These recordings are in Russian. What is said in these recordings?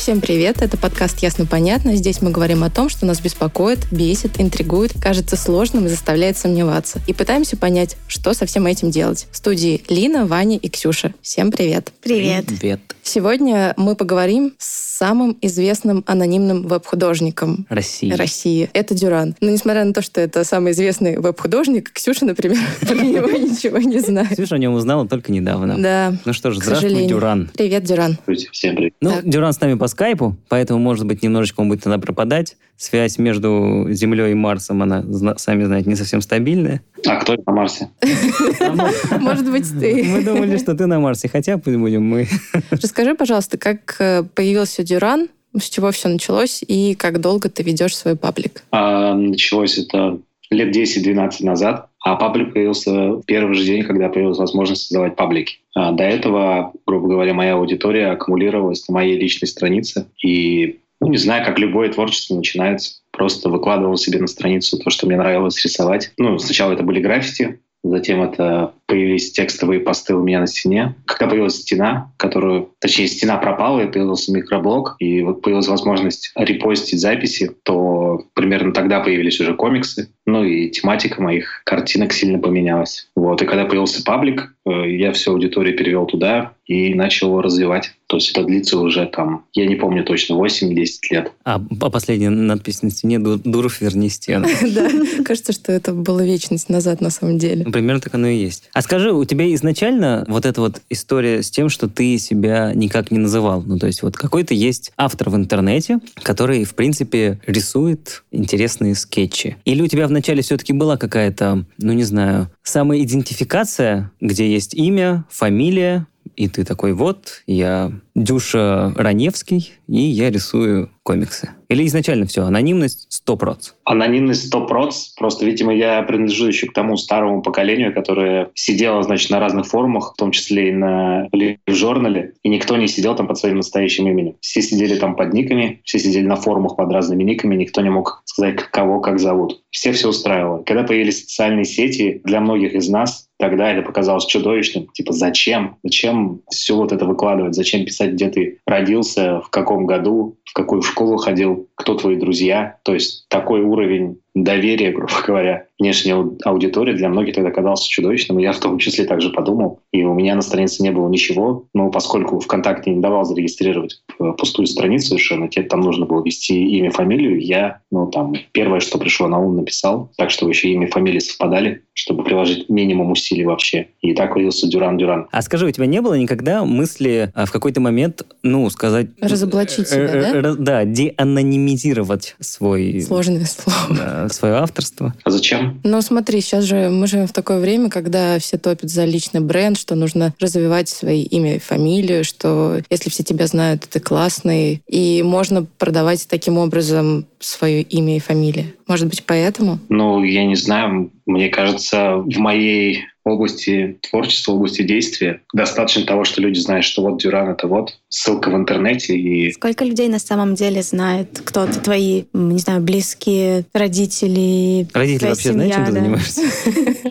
Всем привет, это подкаст «Ясно-понятно». Здесь мы говорим о том, что нас беспокоит, бесит, интригует, кажется сложным и заставляет сомневаться. И пытаемся понять, что со всем этим делать. В студии Лина, Ваня и Ксюша. Всем привет. Привет. Привет. Сегодня мы поговорим с самым известным анонимным веб-художником Россия. России. Это Дюран. Но несмотря на то, что это самый известный веб-художник, Ксюша, например, про него ничего не знает. Ксюша о нем узнала только недавно. Да, Ну что ж, здравствуй. Дюран. Привет, Дюран. Всем привет. Ну. Дюран с нами по скайпу, поэтому, может быть, немножечко он будет тогда пропадать. Связь между Землей и Марсом, она, сами знаете, не совсем стабильная. А кто на Марсе? Может быть, Мы ты. думали, что ты на Марсе, хотя пусть будем мы. Расскажи, пожалуйста, как э, появился Дюран, с чего все началось и как долго ты ведешь свой паблик? А, началось это лет 10-12 назад, а паблик появился в первый же день, когда появилась возможность создавать паблики. А, до этого, грубо говоря, моя аудитория аккумулировалась на моей личной странице. И, ну, не знаю, как любое творчество начинается. Просто выкладывал себе на страницу то, что мне нравилось рисовать. Ну, сначала это были граффити, Затем это появились текстовые посты у меня на стене. Когда появилась стена, которую, точнее, стена пропала, и появился микроблог, и вот появилась возможность репостить записи, то примерно тогда появились уже комиксы. Ну и тематика моих картинок сильно поменялась. Вот. И когда появился паблик, э, я всю аудиторию перевел туда и начал его развивать. То есть это длится уже там, я не помню точно, 8-10 лет. А по последняя надпись на стене «Ду- «Дуров, верни стену». Да, кажется, что это было вечность назад на самом деле. Примерно так оно и есть. А скажи, у тебя изначально вот эта вот история с тем, что ты себя никак не называл? Ну, то есть вот какой-то есть автор в интернете, который, в принципе, рисует интересные скетчи. Или у тебя вначале все-таки была какая-то, ну, не знаю, самоидентификация, где есть имя, фамилия, и ты такой, вот, я Дюша Раневский, и я рисую комиксы. Или изначально все, анонимность 100%. Анонимность 100%. Просто, видимо, я принадлежу еще к тому старому поколению, которое сидело, значит, на разных форумах, в том числе и на в журнале, и никто не сидел там под своим настоящим именем. Все сидели там под никами, все сидели на форумах под разными никами, никто не мог сказать, кого как зовут. Все все устраивало. Когда появились социальные сети, для многих из нас Тогда это показалось чудовищным. Типа, зачем? Зачем все вот это выкладывать? Зачем писать, где ты родился, в каком году, в какую школу ходил, кто твои друзья? То есть такой уровень доверия, грубо говоря, внешней ау- аудитории для многих тогда казался чудовищным. И я в том числе также подумал. И у меня на странице не было ничего. Но поскольку ВКонтакте не давал зарегистрировать э, пустую страницу совершенно, тебе там нужно было ввести имя, фамилию, я, ну, там, первое, что пришло на ум, написал, так, чтобы еще имя и фамилия совпадали, чтобы приложить минимум усилий вообще. И так появился Дюран Дюран. А скажи, у тебя не было никогда мысли а, в какой-то момент, ну, сказать... Разоблачить себя, Э, э, да? ра- Да, деанонимизировать свой, Сложное слово. да, свое авторство. А зачем? Ну, смотри, сейчас же мы живем в такое время, когда все топят за личный бренд, что нужно развивать свои имя и фамилию, что если все тебя знают, ты классный, и можно продавать таким образом свое имя и фамилию. Может быть, поэтому? Ну, я не знаю, мне кажется, в моей области творчества, области действия достаточно того, что люди знают, что вот Дюран — это вот ссылка в интернете, и Сколько людей на самом деле знает, кто ты, твои, не знаю, близкие, родители, Родители вообще знают, чем ты семья, занимаешься?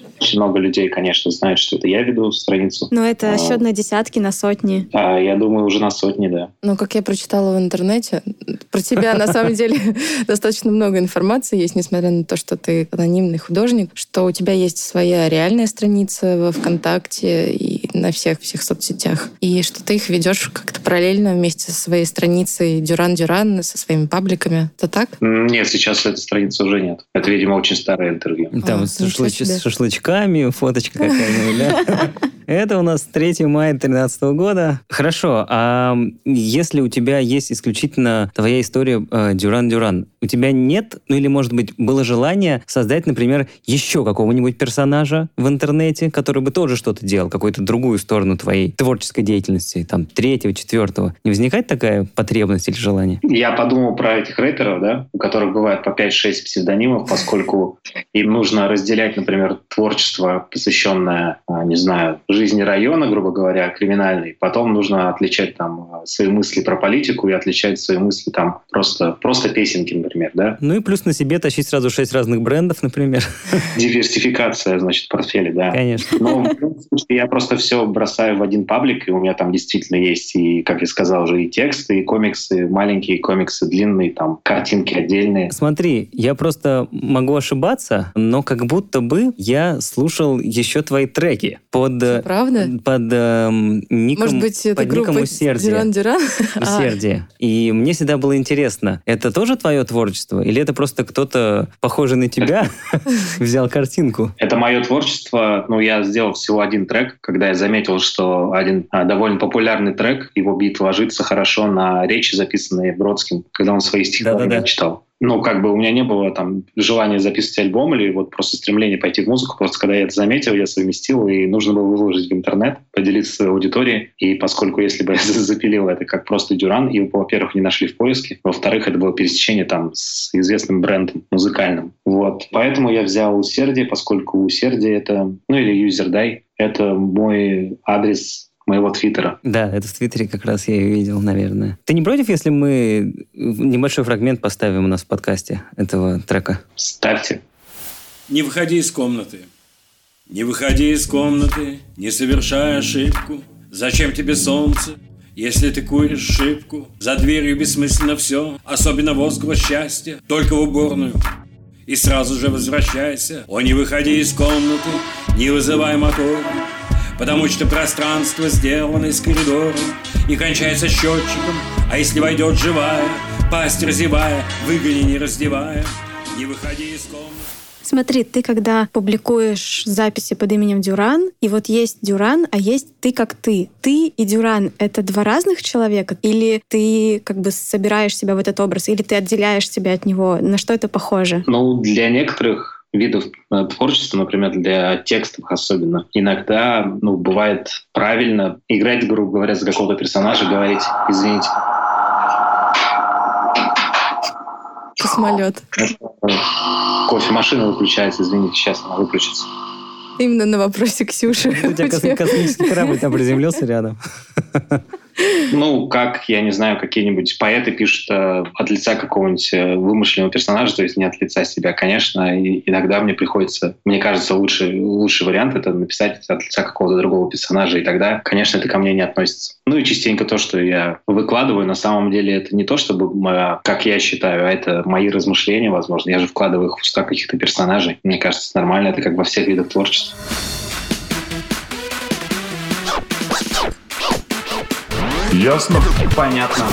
очень много людей, конечно, знают, что это я веду страницу. Ну, это А. счет на десятки, на сотни. А я думаю, уже на сотни, да. Ну, как я прочитала в интернете, про тебя на самом деле достаточно много информации есть, несмотря на то, что ты анонимный художник, что у тебя есть своя реальная страница во ВКонтакте и на всех всех соцсетях, и что ты их ведешь как-то параллельно вместе со своей страницей Дюран Дюран, со своими пабликами. Это так? Нет, сейчас этой страницы уже нет. Это, видимо, очень старое интервью. Там А, с, ничего шашлыч- себе. Шашлычками, фоточка какая-нибудь? Это у нас 3 мая 2013 года. Хорошо, а если у тебя есть исключительно твоя история э, Дюран-Дюран, у тебя нет, ну или, может быть, было желание создать, например, еще какого-нибудь персонажа в интернете, который бы тоже что-то делал, какую-то другую сторону твоей творческой деятельности, там, третьего, четвертого. Не возникает такая потребность или желание? Я подумал про этих рэперов, да, у которых бывает по 5-6 псевдонимов, поскольку им нужно разделять, например, творчество, посвященное, а, не знаю, жизни района, грубо говоря, криминальной. Потом нужно отличать там свои мысли про политику и отличать свои мысли там просто, просто песенки, например, да? Ну и плюс на себе тащить сразу шесть разных брендов, например. Диверсификация, значит, в портфеле, да. Конечно. В случае, я просто все бросаю в один паблик, и у меня там действительно есть и, как я сказал уже, и тексты, и комиксы, маленькие комиксы, длинные, там, картинки отдельные. Смотри, я просто могу ошибаться, но как будто бы я слушал еще твои треки под, э, Правда? под эм, ником, Может быть, это под ником усердие. Дюран Дюран? А, Усердие. И мне всегда было интересно, это тоже твое творчество? Или это просто кто-то, похожий на тебя, взял картинку? Это мое творчество. Ну, я сделал всего один трек, когда я заметил, что один а, довольно популярный трек, его бит ложится хорошо на речи, записанные Бродским, когда он свои стихотворения Да-да-да. читал. Ну, как бы у меня не было там желания записывать альбом или вот просто стремление пойти в музыку. Просто когда я это заметил, я совместил, и нужно было выложить в интернет, поделиться своей аудиторией. И поскольку если бы я запилил это как просто Дюран, его, во-первых, не нашли в поиске, во-вторых, это было пересечение там с известным брендом музыкальным. Вот. Поэтому я взял усердие, поскольку усердие это, ну или юзердай, это мой адрес моего твиттера. Да, это в Твиттере как раз я и видел, наверное. Ты не против, если мы небольшой фрагмент поставим у нас в подкасте этого трека? Ставьте. Не выходи из комнаты. Не выходи из комнаты, не совершай ошибку. Зачем тебе солнце, если ты куришь шибку? За дверью бессмысленно все, особенно возглас счастья. Только в уборную и сразу же возвращайся. О, не выходи из комнаты, не вызывай мотор. Потому что пространство сделано из коридора И кончается счетчиком А если войдет живая, пасть разевая Выгони, не раздевая Не выходи из комнаты Смотри, ты когда публикуешь записи под именем Дюран, и вот есть Дюран, а есть ты как ты. Ты и Дюран — это два разных человека? Или ты как бы собираешь себя в этот образ? Или ты отделяешь себя от него? На что это похоже? Ну, для некоторых видов э, творчества, например, для текстов особенно, иногда ну, бывает правильно играть, грубо говоря, за какого-то персонажа, говорить, извините, Космолет. кофемашина выключается, извините, сейчас она выключится. Именно на вопросе Ксюши. У тебя кос- космический корабль там приземлился рядом. Ну, как, я не знаю, какие-нибудь поэты пишут э, от лица какого-нибудь э, вымышленного персонажа, то есть не от лица себя, конечно. И иногда мне приходится, мне кажется, лучший, лучший вариант это написать от лица какого-то другого персонажа, и тогда, конечно, это ко мне не относится. Ну и частенько то, что я выкладываю, на самом деле это не то, чтобы, моя- как я считаю, а это мои размышления, возможно. Я же вкладываю их в уста каких-то персонажей. Мне кажется, нормально, это как во всех видах творчества. Ясно? Понятно.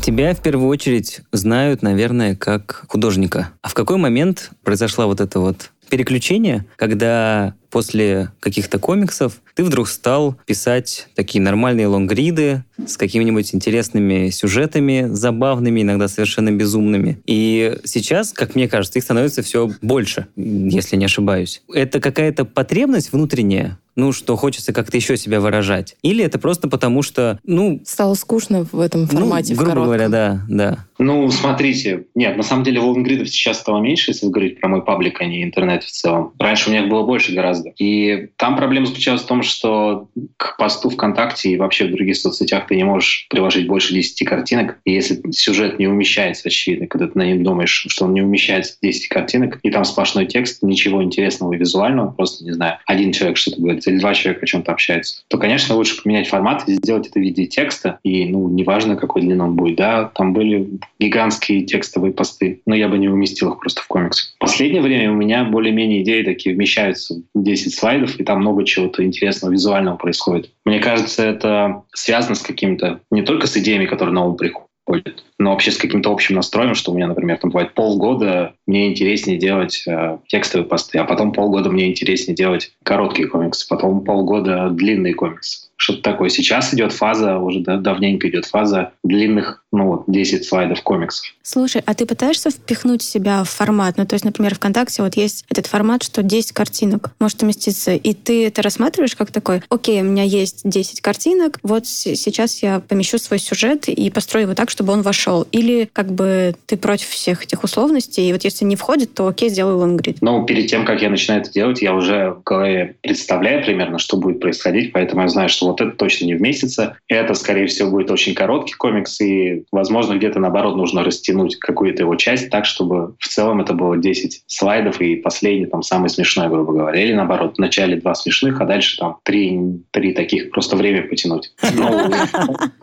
Тебя в первую очередь знают, наверное, как художника. А в какой момент произошла вот это вот переключение, когда после каких-то комиксов ты вдруг стал писать такие нормальные лонгриды с какими-нибудь интересными сюжетами, забавными, иногда совершенно безумными. И сейчас, как мне кажется, их становится все больше, если не ошибаюсь. Это какая-то потребность внутренняя, ну, что хочется как-то еще себя выражать? Или это просто потому, что, ну, Стало скучно в этом ну, формате, в грубо коротком. говоря, да, да. Ну, смотрите, нет, на самом деле лонгридов сейчас стало меньше, если говорить про мой паблик, а не интернет в целом. Раньше у меня их было больше гораздо. И там проблема заключалась в том, что к посту ВКонтакте и вообще в других соцсетях ты не можешь приложить больше 10 картинок. И если сюжет не умещается, очевидно, когда ты на нем думаешь, что он не умещается в 10 картинок, и там сплошной текст, ничего интересного визуального, просто, не знаю, один человек что-то говорит, или два человека о чем-то общаются, то, конечно, лучше поменять формат и сделать это в виде текста. И, ну, неважно, какой длины он будет, да, там были гигантские текстовые посты, но я бы не уместил их просто в комикс. В последнее время у меня более-менее идеи такие вмещаются в 10 слайдов, и там много чего-то интересного, визуального происходит. Мне кажется, это связано с каким-то, не только с идеями, которые на ум приходят, но вообще с каким-то общим настроем, что у меня, например, там бывает полгода мне интереснее делать э, текстовые посты, а потом полгода мне интереснее делать короткие комиксы, потом полгода длинные комиксы. Что-то такое. Сейчас идет фаза, уже да- давненько идет фаза длинных, ну вот, 10 слайдов комиксов. Слушай, а ты пытаешься впихнуть себя в формат? Ну, то есть, например, ВКонтакте вот есть этот формат, что 10 картинок может уместиться, и ты это рассматриваешь как такой, окей, у меня есть 10 картинок, вот сейчас я помещу свой сюжет и построю его так, чтобы он вошел. Или как бы ты против всех этих условностей, и вот если не входит, то окей, сделаю лонгрид. Но перед тем, как я начинаю это делать, я уже в голове представляю примерно, что будет происходить, поэтому я знаю, что вот вот это точно не вместится. Это, скорее всего, будет очень короткий комикс, и, возможно, где-то, наоборот, нужно растянуть какую-то его часть так, чтобы в целом это было 10 слайдов, и последний, там, самый смешной, грубо говоря. Или, наоборот, в начале два смешных, а дальше там три, три таких, просто время потянуть. Ну,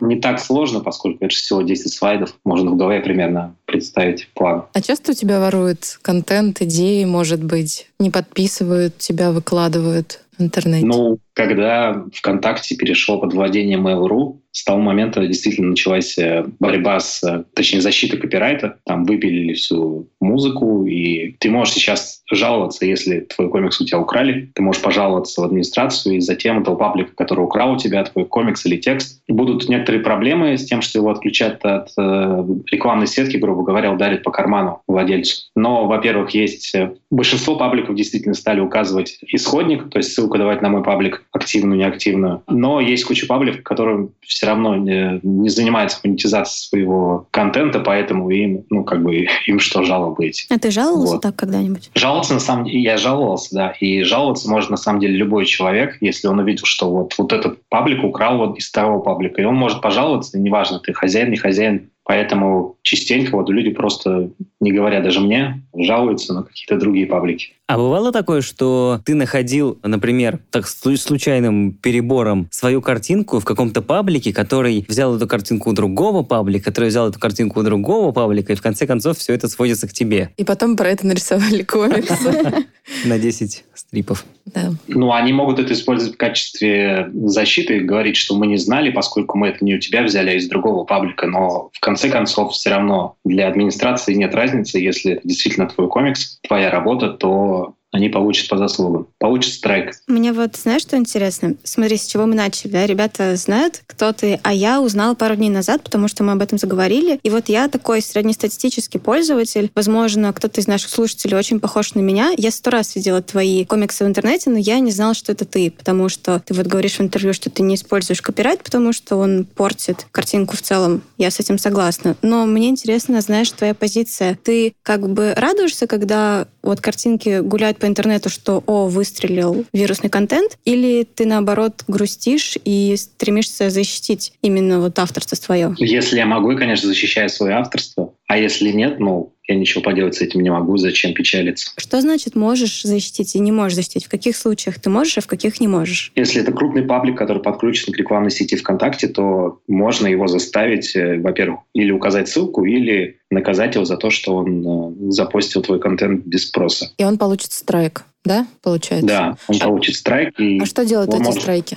не так сложно, поскольку это всего 10 слайдов. Можно в голове примерно представить план. А часто у тебя воруют контент, идеи, может быть, не подписывают тебя, выкладывают в интернете? Ну, когда ВКонтакте перешел под владение Mail.ru, с того момента действительно началась э, борьба с, э, точнее, защита копирайта. Там выпилили всю музыку, и ты можешь сейчас жаловаться, если твой комикс у тебя украли. Ты можешь пожаловаться в администрацию, и затем этого паблика, который украл у тебя твой комикс или текст. Будут некоторые проблемы с тем, что его отключат от э, рекламной сетки, грубо говоря, ударит по карману владельцу. Но, во-первых, есть... Э, большинство пабликов действительно стали указывать исходник, то есть ссылку давать на мой паблик, активную, неактивную. Но есть куча пабликов, которые все равно не, не занимаются монетизацией своего контента, поэтому им, ну, как бы, им что жалобы эти. А ты жаловался вот. так когда-нибудь? Жаловаться, на самом деле, я жаловался, да. И жаловаться может, на самом деле, любой человек, если он увидел, что вот, вот этот паблик украл вот из второго паблика. И он может пожаловаться, неважно, ты хозяин, не хозяин, Поэтому частенько вот люди просто, не говоря даже мне, жалуются на какие-то другие паблики. А бывало такое, что ты находил, например, так случайным перебором свою картинку в каком-то паблике, который взял эту картинку у другого паблика, который взял эту картинку у другого паблика, и в конце концов все это сводится к тебе. И потом про это нарисовали комикс. На 10 стрипов. Да. Ну, они могут это использовать в качестве защиты, говорить, что мы не знали, поскольку мы это не у тебя взяли, а из другого паблика. Но в конце концов все равно для администрации нет разницы, если это действительно твой комикс, твоя работа, то они получат по заслугам. Получат страйк. Мне вот, знаешь, что интересно? Смотри, с чего мы начали, да? Ребята знают, кто ты, а я узнала пару дней назад, потому что мы об этом заговорили. И вот я такой среднестатистический пользователь. Возможно, кто-то из наших слушателей очень похож на меня. Я сто раз видела твои комиксы в интернете, но я не знала, что это ты, потому что ты вот говоришь в интервью, что ты не используешь копирайт, потому что он портит картинку в целом. Я с этим согласна. Но мне интересно, знаешь, твоя позиция. Ты как бы радуешься, когда вот картинки гуляют по интернету, что «О, выстрелил вирусный контент», или ты, наоборот, грустишь и стремишься защитить именно вот авторство свое? Если я могу, я, конечно, защищаю свое авторство. А если нет, ну, я ничего поделать с этим не могу, зачем печалиться. Что значит можешь защитить и не можешь защитить? В каких случаях ты можешь, а в каких не можешь? Если это крупный паблик, который подключен к рекламной сети ВКонтакте, то можно его заставить, э, во-первых, или указать ссылку, или наказать его за то, что он э, запостил твой контент без спроса. И он получит страйк да, получается? Да, он получит страйк. И а что делают эти страйки?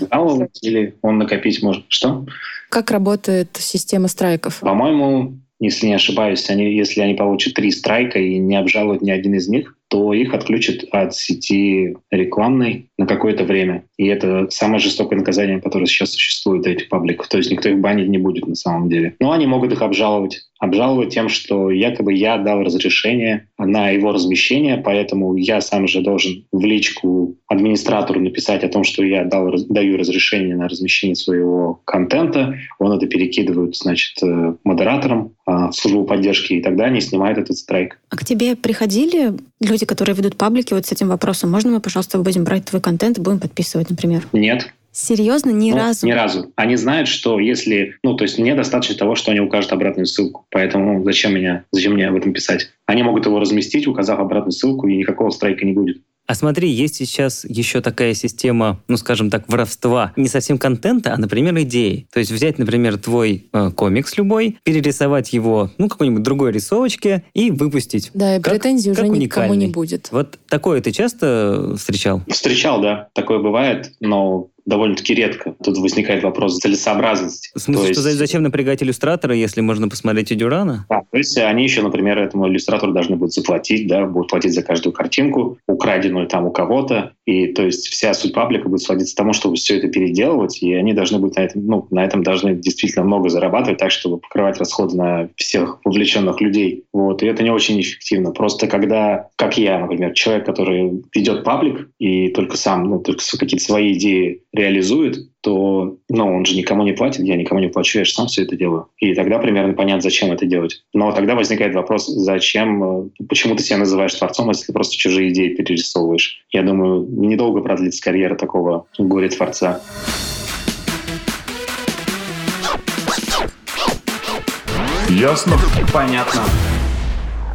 Или он накопить может. Что? Как работает система страйков? По-моему, если не ошибаюсь, они, если они получат три страйка и не обжалуют ни один из них, то их отключат от сети рекламной на какое-то время. И это самое жестокое наказание, которое сейчас существует для этих пабликов. То есть никто их банить не будет на самом деле. Но они могут их обжаловать. Обжаловать тем, что якобы я дал разрешение на его размещение, поэтому я сам же должен в личку администратору написать о том, что я дал, даю разрешение на размещение своего контента. Он это перекидывает, значит, э, модераторам а, в службу поддержки, и тогда они снимают этот страйк. А к тебе приходили люди, которые ведут паблики вот с этим вопросом? Можно мы, пожалуйста, будем брать твой контент и будем подписывать, например? Нет. Серьезно, ни ну, разу? Ни разу. Они знают, что если... Ну, то есть мне достаточно того, что они укажут обратную ссылку. Поэтому зачем, меня, зачем мне об этом писать? Они могут его разместить, указав обратную ссылку, и никакого страйка не будет. А смотри, есть сейчас еще такая система, ну, скажем так, воровства. Не совсем контента, а, например, идеи. То есть взять, например, твой э, комикс любой, перерисовать его, ну, какой-нибудь другой рисовочке и выпустить. Да, и как, претензий уже уникальный. никому не будет. Вот такое ты часто встречал? Встречал, да. Такое бывает, но довольно-таки редко. Тут возникает вопрос целесообразности. В смысле, то что есть... зачем напрягать иллюстратора, если можно посмотреть у Дюрана? Да, то есть они еще, например, этому иллюстратору должны будут заплатить, да, будут платить за каждую картинку, украденную там у кого-то, и то есть вся суть паблика будет сводиться к тому, чтобы все это переделывать, и они должны быть на этом, ну, на этом должны действительно много зарабатывать, так, чтобы покрывать расходы на всех вовлеченных людей. Вот, и это не очень эффективно. Просто когда, как я, например, человек, который ведет паблик и только сам, ну, только какие-то свои идеи реализует, то ну, он же никому не платит, я никому не плачу, я же сам все это делаю. И тогда примерно понятно, зачем это делать. Но тогда возникает вопрос, зачем, э, почему ты себя называешь творцом, если ты просто чужие идеи перерисовываешь. Я думаю, недолго продлится карьера такого горе-творца. Ясно? Понятно.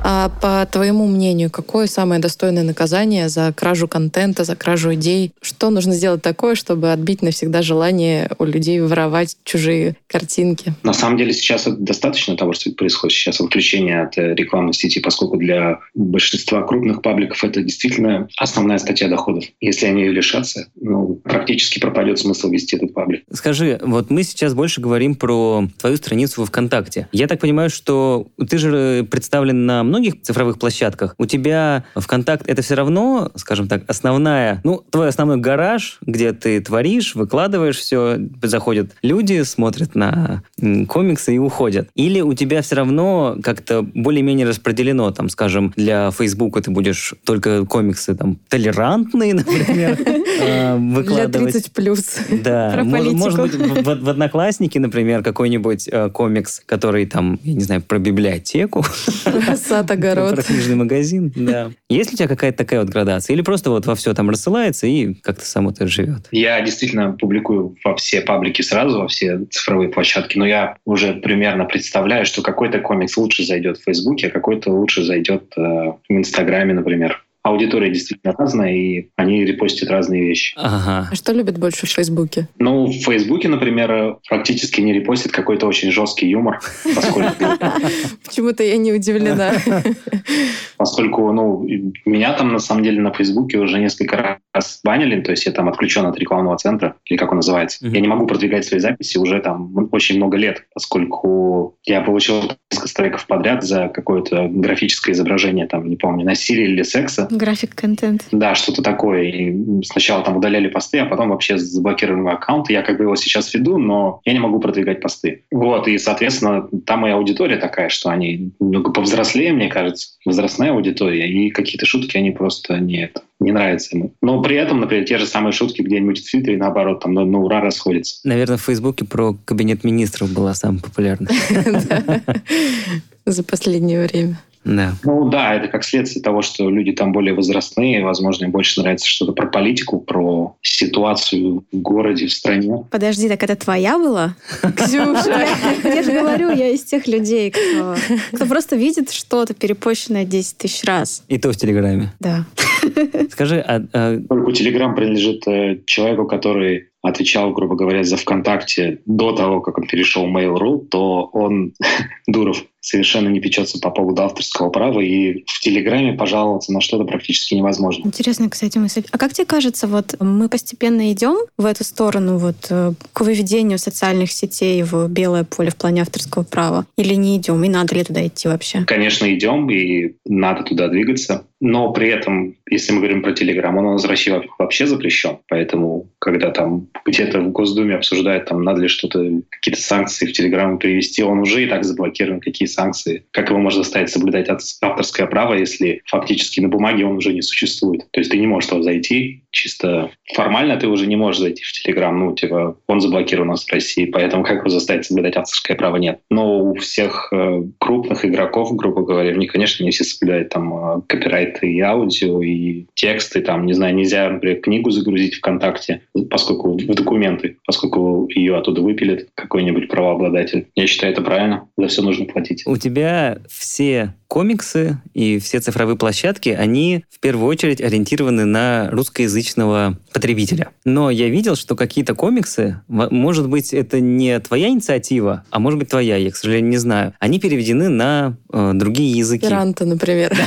А по твоему мнению, какое самое достойное наказание за кражу контента, за кражу идей? Что нужно сделать такое, чтобы отбить навсегда желание у людей воровать чужие картинки? На самом деле сейчас это достаточно того, что происходит сейчас, отключение от э, рекламной сети, поскольку для большинства крупных пабликов это действительно основная статья доходов. Если они ее лишатся, ну, практически пропадет смысл вести этот паблик. Скажи, вот мы сейчас больше говорим про твою страницу во ВКонтакте. Я так понимаю, что ты же представлен на многих цифровых площадках. У тебя ВКонтакт это все равно, скажем так, основная, ну, твой основной гараж, где ты творишь, выкладываешь все, заходят люди, смотрят на комиксы и уходят. Или у тебя все равно как-то более-менее распределено, там, скажем, для Фейсбука ты будешь только комиксы там толерантные, например, Для выкладывать. 30 плюс. Да, может, быть, в Одноклассники, например, какой-нибудь э, комикс, который там, я не знаю, про библиотеку, Сад, огород. про книжный магазин, да. Есть ли у тебя какая-то такая вот градация? Или просто вот во все там рассылается и как-то само это живет? Я действительно публикую во все паблики сразу, во все цифровые площадки, но я уже примерно представляю, что какой-то комикс лучше зайдет в Фейсбуке, а какой-то лучше зайдет э, в Инстаграме, например. Аудитория действительно разная, и они репостят разные вещи. Ага. А что любят больше в Фейсбуке? Ну, в Фейсбуке, например, практически не репостит какой-то очень жесткий юмор, поскольку, Почему-то я не удивлена. поскольку ну, меня там, на самом деле, на Фейсбуке уже несколько раз банили, то есть я там отключен от рекламного центра, или как он называется. Мгм. Я не могу продвигать свои записи уже там очень много лет, поскольку я получил несколько страйков подряд за какое-то графическое изображение, там, не помню, насилия или секса. График контент. Да, что-то такое. И сначала там удаляли посты, а потом вообще заблокировали мой аккаунт. Я как бы его сейчас веду, но я не могу продвигать посты. Вот, и, соответственно, там моя аудитория такая, что они немного повзрослее, мне кажется, возрастная аудитория, и какие-то шутки, они просто не, это, не нравятся ему. Но при этом, например, те же самые шутки где-нибудь в Твиттере, наоборот, там на, на ура расходятся. Наверное, в Фейсбуке про кабинет министров была самая популярная. За последнее время. Да. Ну да, это как следствие того, что люди там более возрастные, возможно, им больше нравится что-то про политику, про ситуацию в городе, в стране. Подожди, так это твоя была? Ксюша! Я, же говорю, я из тех людей, кто, кто просто видит что-то перепощенное 10 тысяч раз. И то в Телеграме. Да. Скажи, а, а, Поскольку Телеграм принадлежит э, человеку, который отвечал, грубо говоря, за ВКонтакте до того, как он перешел в Mail.ru, то он, Дуров, совершенно не печется по поводу авторского права, и в Телеграме пожаловаться на что-то практически невозможно. Интересная, кстати, мысль. А как тебе кажется, вот мы постепенно идем в эту сторону, вот э, к выведению социальных сетей в белое поле в плане авторского права? Или не идем? И надо ли туда идти вообще? Конечно, идем, и надо туда двигаться. Но при этом, если мы говорим про Телеграм, он у нас в России во- вообще запрещен. Поэтому, когда там где-то в Госдуме обсуждают, там, надо ли что-то, какие-то санкции в Телеграм перевести, он уже и так заблокирован. Какие санкции? Как его можно заставить соблюдать ав- авторское право, если фактически на бумаге он уже не существует? То есть ты не можешь туда зайти, чисто формально ты уже не можешь зайти в Телеграм, ну, типа, он заблокирован у нас в России, поэтому как его заставить соблюдать авторское право, нет. Но у всех э, крупных игроков, грубо говоря, они, конечно, не все соблюдают там э, копирайт и аудио, и тексты, там, не знаю, нельзя, например, книгу загрузить ВКонтакте, поскольку в документы, поскольку ее оттуда выпилит какой-нибудь правообладатель. Я считаю, это правильно, за все нужно платить. у тебя все комиксы и все цифровые площадки, они в первую очередь ориентированы на русскоязычного потребителя. Но я видел, что какие-то комиксы, может быть, это не твоя инициатива, а может быть твоя, я, к сожалению, не знаю. Они переведены на э, другие языки. Пиранта, например.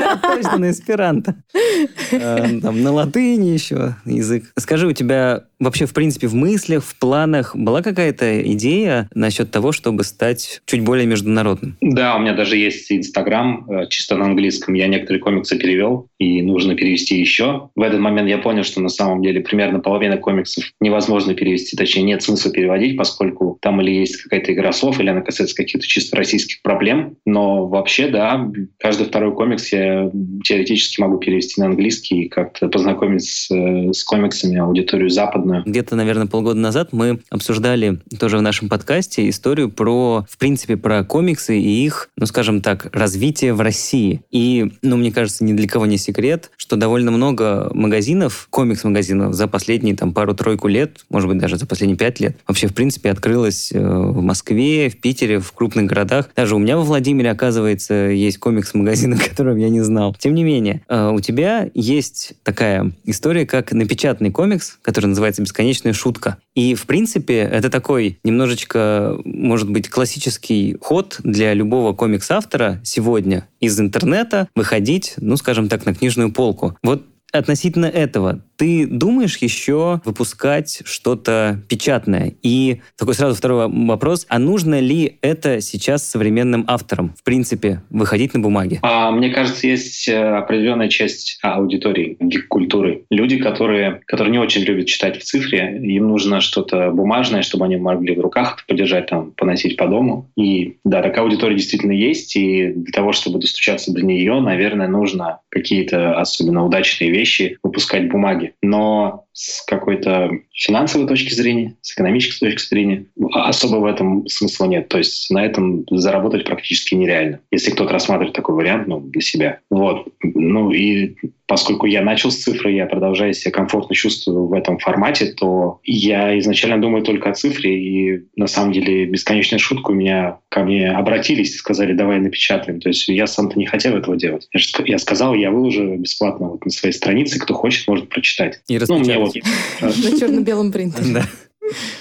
Да, точно, на эсперанто. Э, там, На латыни еще язык. Скажи, у тебя вообще, в принципе, в мыслях, в планах была какая-то идея насчет того, чтобы стать чуть более международным? Да, у меня даже есть Инстаграм, э, чисто на английском. Я некоторые комиксы перевел, и нужно перевести еще. В этот момент я понял, что на самом деле примерно половина комиксов невозможно перевести, точнее нет смысла переводить, поскольку там или есть какая-то игра слов, или она касается каких-то чисто российских проблем. Но вообще, да, каждый второй комикс я теоретически могу перевести на английский и как-то познакомить с, э, с комиксами аудиторию западную. Где-то, наверное, полгода назад мы обсуждали тоже в нашем подкасте историю про, в принципе, про комиксы и их, ну, скажем так, развитие в России. И, ну, мне кажется, ни для кого не секрет, секрет, что довольно много магазинов, комикс-магазинов за последние там пару-тройку лет, может быть, даже за последние пять лет, вообще, в принципе, открылось э, в Москве, в Питере, в крупных городах. Даже у меня во Владимире, оказывается, есть комикс-магазин, о котором я не знал. Тем не менее, э, у тебя есть такая история, как напечатанный комикс, который называется «Бесконечная шутка». И, в принципе, это такой немножечко, может быть, классический ход для любого комикс-автора сегодня из интернета выходить, ну, скажем так, на книжную полку. Вот относительно этого, ты думаешь еще выпускать что-то печатное? И такой сразу второй вопрос. А нужно ли это сейчас современным авторам, в принципе, выходить на бумаге? А, мне кажется, есть э, определенная часть аудитории, культуры. Люди, которые, которые не очень любят читать в цифре, им нужно что-то бумажное, чтобы они могли в руках подержать, там, поносить по дому. И да, такая аудитория действительно есть, и для того, чтобы достучаться до нее, наверное, нужно какие-то особенно удачные вещи выпускать бумаги. Но с какой-то финансовой точки зрения, с экономической точки зрения особо в этом смысла нет. То есть на этом заработать практически нереально, если кто-то рассматривает такой вариант ну, для себя. Вот. Ну и поскольку я начал с цифры, я продолжаю себя комфортно чувствую в этом формате, то я изначально думаю только о цифре, и на самом деле бесконечная шутка у меня ко мне обратились и сказали, давай напечатаем. То есть я сам-то не хотел этого делать. Я, же, я сказал, я выложу бесплатно вот на своей странице, кто хочет, может прочитать. И ну, мне вот... На черно-белом принтере. Да.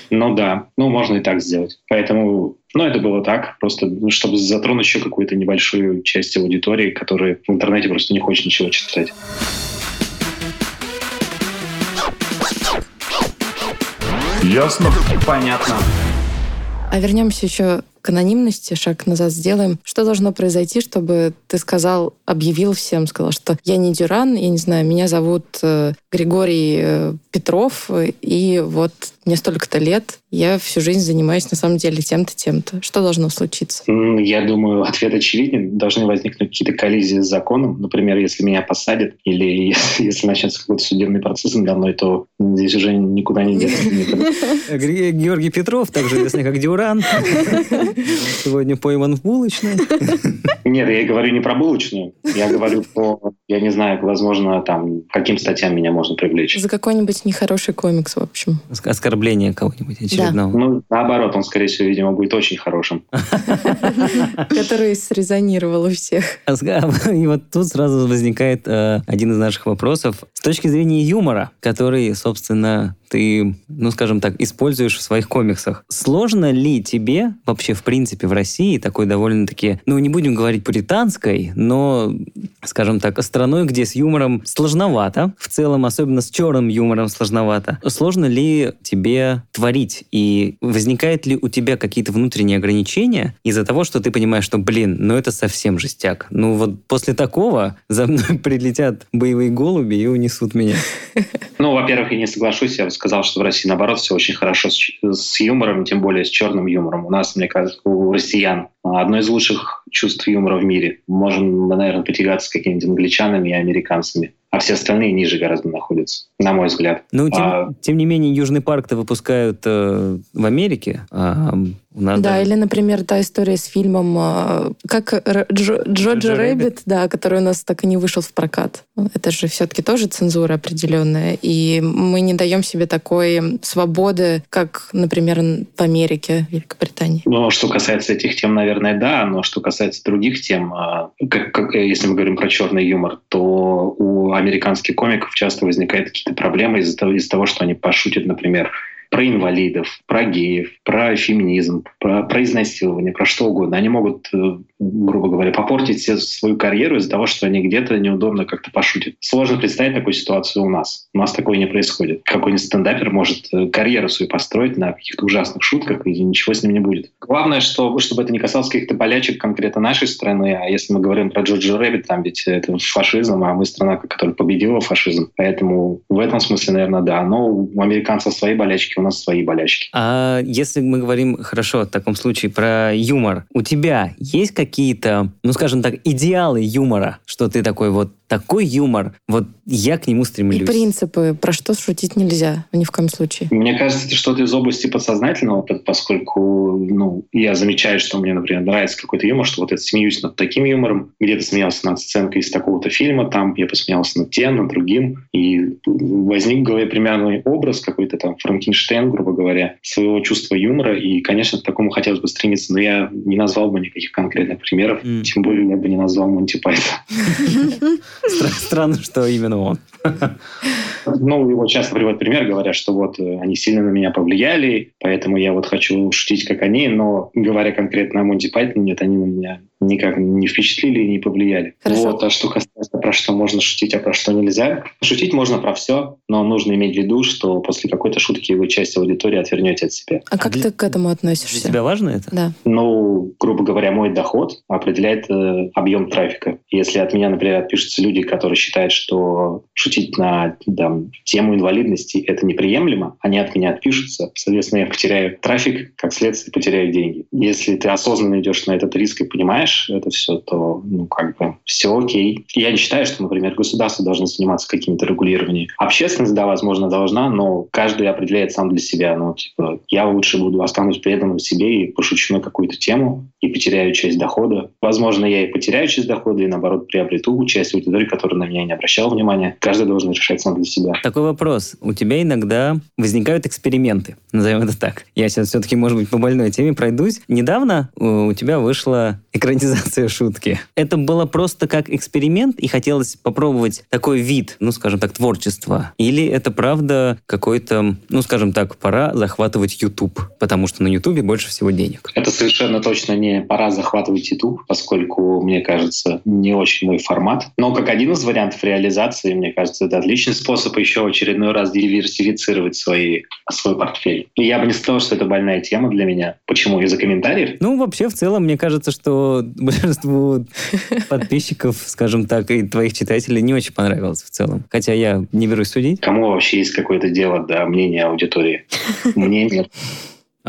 Ну да, ну можно и так сделать. Поэтому, ну это было так, просто ну, чтобы затронуть еще какую-то небольшую часть аудитории, которая в интернете просто не хочет ничего читать. Ясно? Понятно. А вернемся еще к анонимности, шаг назад сделаем. Что должно произойти, чтобы ты сказал, объявил всем, сказал, что я не Дюран, я не знаю, меня зовут э, Григорий э, Петров, и вот мне столько-то лет, я всю жизнь занимаюсь на самом деле тем-то, тем-то. Что должно случиться? Я думаю, ответ очевиден. Должны возникнуть какие-то коллизии с законом. Например, если меня посадят или если начнется какой-то судебный процесс надо мной, то здесь уже никуда не деться. Георгий Петров, также известный как Дюран. Сегодня пойман в булочной. Нет, я говорю не про булочную. Я говорю про, я не знаю, возможно, там, каким статьям меня можно привлечь. За какой-нибудь нехороший комикс, в общем. Оскорбление кого-нибудь очередного. Да. Ну, наоборот, он, скорее всего, видимо, будет очень хорошим. Который срезонировал у всех. И вот тут сразу возникает э, один из наших вопросов. С точки зрения юмора, который, собственно, ты, ну, скажем так, используешь в своих комиксах. Сложно ли тебе вообще, в принципе, в России такой довольно-таки, ну, не будем говорить британской, но, скажем так, страной, где с юмором сложновато, в целом, особенно с черным юмором сложновато. Сложно ли тебе творить? И возникает ли у тебя какие-то внутренние ограничения из-за того, что ты понимаешь, что, блин, ну это совсем жестяк. Ну вот после такого за мной прилетят боевые голуби и унесут меня. Ну, во-первых, я не соглашусь, я сказал, что в России, наоборот, все очень хорошо с, с юмором, тем более с черным юмором. У нас, мне кажется, у россиян одно из лучших чувств юмора в мире. Можем, наверное, потягаться с какими-нибудь англичанами и американцами а все остальные ниже гораздо находятся, на мой взгляд. Ну, тем, а... тем не менее, Южный парк-то выпускают э, в Америке, а нас да, или, например, та история с фильмом, э, как Jo, Jojo Rabbit, да, который у нас так и не вышел в прокат. Это же все-таки тоже цензура определенная, и мы не даем себе такой свободы, как, например, в Америке, Великобритании. Ну, что касается этих тем, наверное, да, но что касается других тем, а, как, как, если мы говорим про черный юмор, то у американских комиков часто возникают какие-то проблемы из-за того, из того, что они пошутят, например, про инвалидов, про геев, про феминизм, про, про изнасилование, про что угодно. Они могут, э, грубо говоря, попортить свою карьеру из-за того, что они где-то неудобно как-то пошутят. Сложно представить такую ситуацию у нас. У нас такое не происходит. Какой-нибудь стендапер может э, карьеру свою построить на каких-то ужасных шутках, и ничего с ним не будет. Главное, что, чтобы это не касалось каких-то болячек конкретно нашей страны, а если мы говорим про Jojo Rabbit, там ведь это фашизм, а мы страна, которая победила фашизм. Поэтому в этом смысле, наверное, да. Но у американцев свои болячки, у нас свои болячки. А если мы говорим, хорошо, в таком случае про юмор, у тебя есть какие-то, ну, скажем так, идеалы юмора, что ты такой вот такой юмор, вот я к нему И стремлюсь. принципы, про что шутить нельзя, ни в коем случае. Мне кажется, это что-то из области подсознательного, по- поскольку ну, я замечаю, что мне, например, нравится какой-то юмор, что вот я смеюсь над таким юмором, где-то смеялся над сценкой из такого-то фильма, там я посмеялся над тем, над другим, и возник в голове примерный образ какой-то там Франкенштейн, грубо говоря, своего чувства юмора, и, конечно, к такому хотелось бы стремиться, но я не назвал бы никаких конкретных примеров, М. тем более я бы не назвал Монти Пайтон. Стра- Странно, что именно он. Ну, его часто приводят пример, говорят, что вот э, они сильно на меня повлияли, поэтому я вот хочу шутить, как они, но говоря конкретно о Монти Пайтоне, нет, они на меня никак не впечатлили и не повлияли. Хорошо. Вот, а что касается про что можно шутить, а про что нельзя. Шутить можно про все, но нужно иметь в виду, что после какой-то шутки вы часть аудитории отвернете от себя. А как для- ты к этому Для относишься? тебя важно это? Да. Ну, грубо говоря, мой доход определяет э, объем трафика. Если от меня, например, отпишутся люди, которые считают, что шутить на там, тему инвалидности это неприемлемо, они от меня отпишутся, соответственно, я потеряю трафик, как следствие потеряю деньги. Если ты осознанно идешь на этот риск и понимаешь это все, то, ну, как бы, все окей. Я не считаю, что, например, государство должно заниматься какими-то регулированиями. Общественность, да, возможно, должна, но каждый определяет сам для себя. Ну, типа, я лучше буду останусь преданным себе и пошучу на какую-то тему и потеряю часть дохода. Возможно, я и потеряю часть дохода, и наоборот приобрету часть аудитории, которая на меня не обращала внимания. Каждый должен решать сам для себя. Такой вопрос. У тебя иногда возникают эксперименты, назовем это так. Я сейчас все-таки, может быть, по больной теме пройдусь. Недавно э, у тебя вышла экранизация шутки. Это было просто как эксперимент, и хотелось попробовать такой вид, ну, скажем так, творчества? Или это правда какой-то, ну, скажем так, пора захватывать YouTube, потому что на YouTube больше всего денег? Это совершенно точно не пора захватывать YouTube, поскольку, мне кажется, не очень мой формат. Но как один из вариантов реализации, мне кажется, это отличный способ еще в очередной раз диверсифицировать свои, свой портфель. И я бы не сказал, что это больная тема для меня. Почему? Из-за комментариев? Ну, вообще, в целом, мне кажется, что большинству подписчиков, скажем так, и твоих читателей не очень понравилось в целом. Хотя я не берусь судить. Кому вообще есть какое-то дело до мнения аудитории? Мне нет.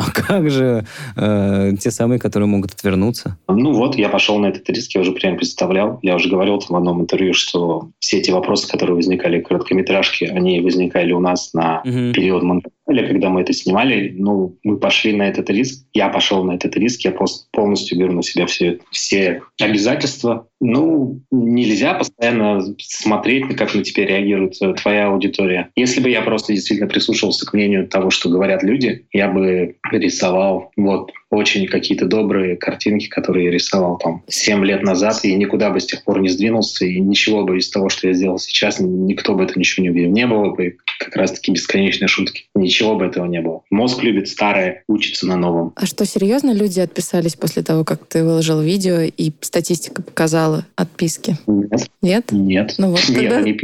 А как же э, те самые, которые могут отвернуться? Ну вот, я пошел на этот риск, я уже прям представлял. Я уже говорил там в одном интервью, что все эти вопросы, которые возникали в короткометражке, они возникали у нас на Мгм. период монтажа, когда мы это снимали. Ну, мы пошли на этот риск. Я пошел на этот риск, я полностью беру на себя все, все обязательства. Ну, нельзя постоянно смотреть, как на тебя реагирует э, твоя аудитория. Если бы я просто действительно прислушивался к мнению того, что говорят люди, я бы рисовал вот очень какие-то добрые картинки, которые я рисовал там 7 лет назад, и никуда бы с тех пор не сдвинулся, и ничего бы из того, что я сделал сейчас, никто бы это ничего не увидел. Не было бы как раз-таки бесконечной шутки. Ничего бы этого не было. Мозг любит старое, учится на новом. А что, серьезно люди отписались после того, как ты выложил видео, и статистика показала отписки? Нет, Нет? нет. Ну вот, Нет, тогда- нет.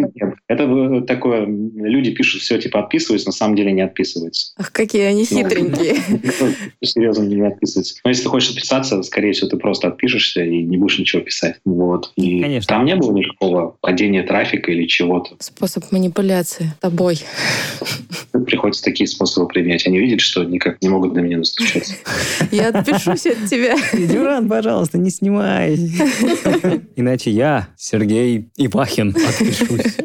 Это такое, люди пишут все, типа отписываются, на самом деле не отписываются. Ах, какие они Ну, хитренькие. Никто серьезно не отписывается. Но если ты хочешь отписаться, скорее всего, ты просто отпишешься и не будешь ничего писать. Вот. И Конечно. там не было никакого падения трафика или чего-то. Способ манипуляции тобой. Приходится такие способы применять. Они видят, что никак не могут на меня настучаться. Я отпишусь от тебя. Дюран, пожалуйста, не снимай. Иначе я, Сергей Ипахин, отпишусь.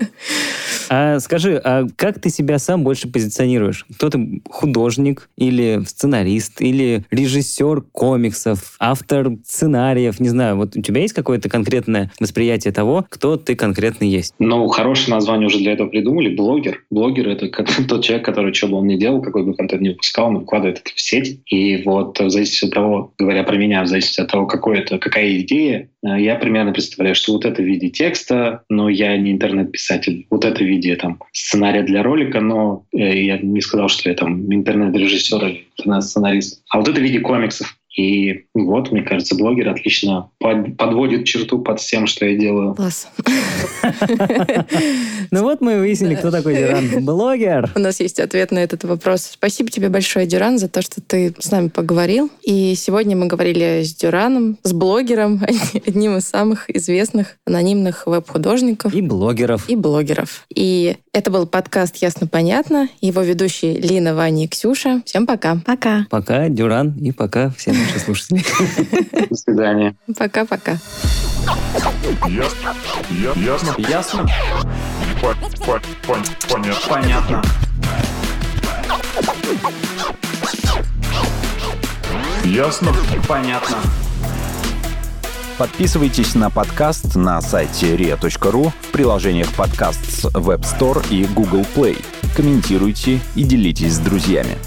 А скажи, а как ты себя сам больше позиционируешь? Кто ты, художник или сценарист, или режиссер комиксов, автор сценариев, не знаю, вот у тебя есть какое-то конкретное восприятие того, кто ты конкретно есть? Ну, хорошее название уже для этого придумали. Блогер. Блогер — это тот человек, который что бы он ни делал, какой бы контент ни выпускал, он выкладывает это в сеть. И вот в зависимости от того, говоря про меня, в зависимости от того, какой это, какая идея, я примерно представляю, что вот это в виде текста, но я не интернет-писатель. Вот это в виде там сценария для ролика, но э, я не сказал, что я там интернет-режиссер или интернет-сценарист. А вот это в виде комиксов. И вот, мне кажется, блогер отлично под- подводит черту под всем, что я делаю. Класс. Ну вот мы и выяснили, кто такой Дюран. Блогер. У нас есть ответ на этот вопрос. Спасибо тебе большое, Дюран, за то, что ты с нами поговорил. И сегодня мы говорили с Дюраном, с блогером, одним из самых известных анонимных веб-художников И блогеров. и блогеров. И это был подкаст «Ясно-понятно». Его ведущие Лина, Ваня и Ксюша. Всем пока. Пока. Пока, Дюран, и пока все наши слушатели. До свидания. Пока. Пока-пока. Ясно. Ясно. Ясно? По- по- пон- Понятно. Понятно. Ясно. Понятно. Подписывайтесь на подкаст на сайте ria.ru в приложениях подкаст с Web Store и Google Play. Комментируйте и делитесь с друзьями.